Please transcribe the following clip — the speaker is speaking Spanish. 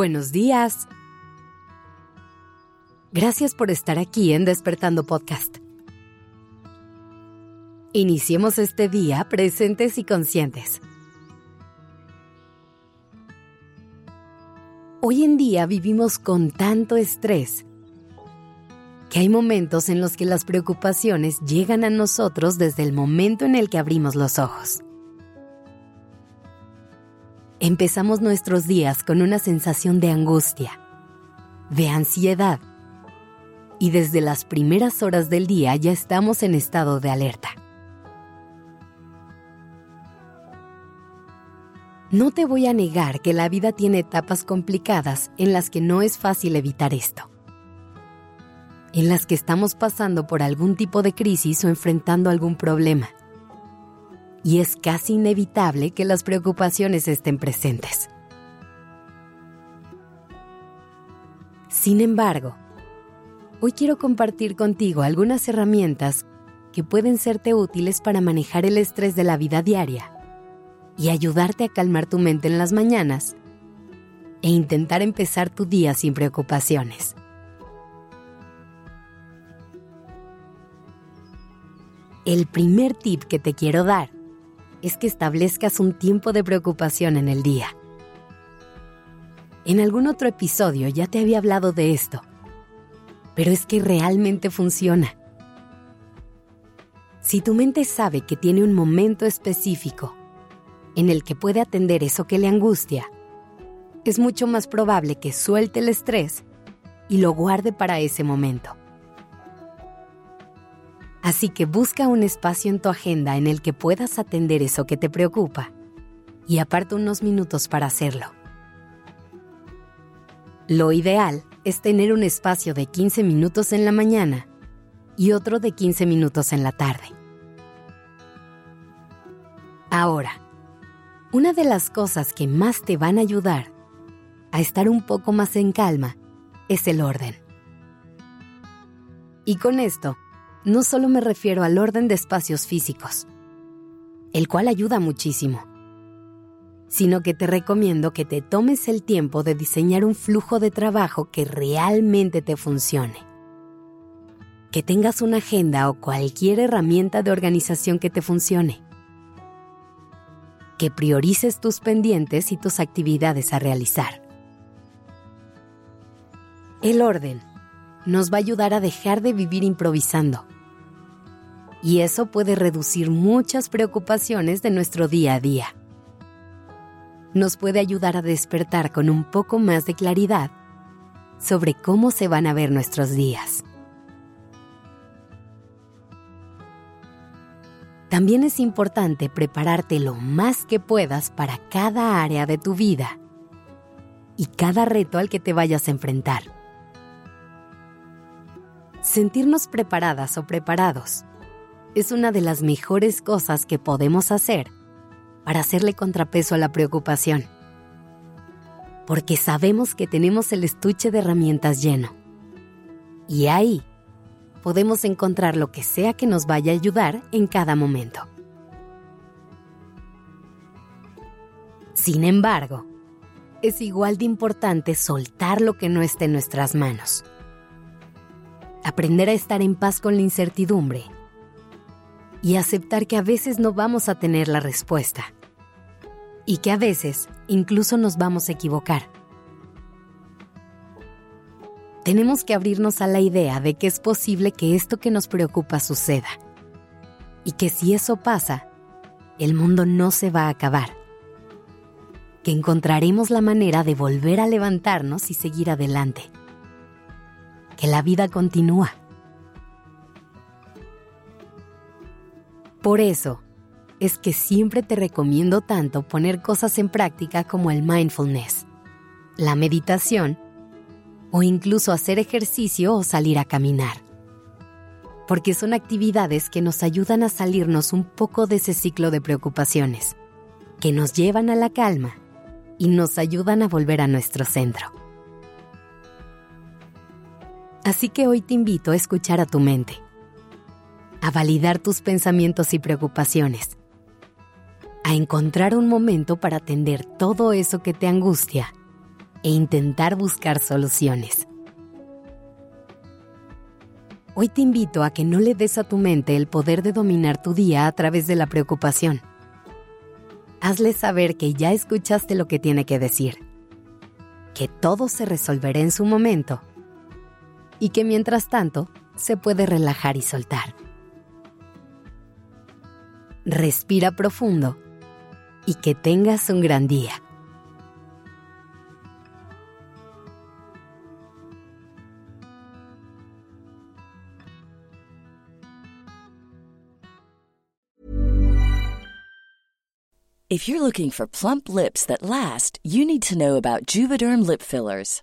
Buenos días. Gracias por estar aquí en Despertando Podcast. Iniciemos este día presentes y conscientes. Hoy en día vivimos con tanto estrés que hay momentos en los que las preocupaciones llegan a nosotros desde el momento en el que abrimos los ojos. Empezamos nuestros días con una sensación de angustia, de ansiedad, y desde las primeras horas del día ya estamos en estado de alerta. No te voy a negar que la vida tiene etapas complicadas en las que no es fácil evitar esto en las que estamos pasando por algún tipo de crisis o enfrentando algún problema. Y es casi inevitable que las preocupaciones estén presentes. Sin embargo, hoy quiero compartir contigo algunas herramientas que pueden serte útiles para manejar el estrés de la vida diaria y ayudarte a calmar tu mente en las mañanas e intentar empezar tu día sin preocupaciones. El primer tip que te quiero dar es que establezcas un tiempo de preocupación en el día. En algún otro episodio ya te había hablado de esto, pero es que realmente funciona. Si tu mente sabe que tiene un momento específico en el que puede atender eso que le angustia, es mucho más probable que suelte el estrés y lo guarde para ese momento. Así que busca un espacio en tu agenda en el que puedas atender eso que te preocupa y aparta unos minutos para hacerlo. Lo ideal es tener un espacio de 15 minutos en la mañana y otro de 15 minutos en la tarde. Ahora, una de las cosas que más te van a ayudar a estar un poco más en calma es el orden. Y con esto, no solo me refiero al orden de espacios físicos, el cual ayuda muchísimo, sino que te recomiendo que te tomes el tiempo de diseñar un flujo de trabajo que realmente te funcione. Que tengas una agenda o cualquier herramienta de organización que te funcione. Que priorices tus pendientes y tus actividades a realizar. El orden nos va a ayudar a dejar de vivir improvisando. Y eso puede reducir muchas preocupaciones de nuestro día a día. Nos puede ayudar a despertar con un poco más de claridad sobre cómo se van a ver nuestros días. También es importante prepararte lo más que puedas para cada área de tu vida y cada reto al que te vayas a enfrentar sentirnos preparadas o preparados es una de las mejores cosas que podemos hacer para hacerle contrapeso a la preocupación. Porque sabemos que tenemos el estuche de herramientas lleno. Y ahí podemos encontrar lo que sea que nos vaya a ayudar en cada momento. Sin embargo, es igual de importante soltar lo que no esté en nuestras manos aprender a estar en paz con la incertidumbre y aceptar que a veces no vamos a tener la respuesta y que a veces incluso nos vamos a equivocar. Tenemos que abrirnos a la idea de que es posible que esto que nos preocupa suceda y que si eso pasa, el mundo no se va a acabar, que encontraremos la manera de volver a levantarnos y seguir adelante que la vida continúa. Por eso, es que siempre te recomiendo tanto poner cosas en práctica como el mindfulness, la meditación o incluso hacer ejercicio o salir a caminar. Porque son actividades que nos ayudan a salirnos un poco de ese ciclo de preocupaciones, que nos llevan a la calma y nos ayudan a volver a nuestro centro. Así que hoy te invito a escuchar a tu mente, a validar tus pensamientos y preocupaciones, a encontrar un momento para atender todo eso que te angustia e intentar buscar soluciones. Hoy te invito a que no le des a tu mente el poder de dominar tu día a través de la preocupación. Hazle saber que ya escuchaste lo que tiene que decir, que todo se resolverá en su momento y que mientras tanto se puede relajar y soltar. Respira profundo y que tengas un gran día. If you're looking for plump lips that last, you need to know about Juvederm lip fillers.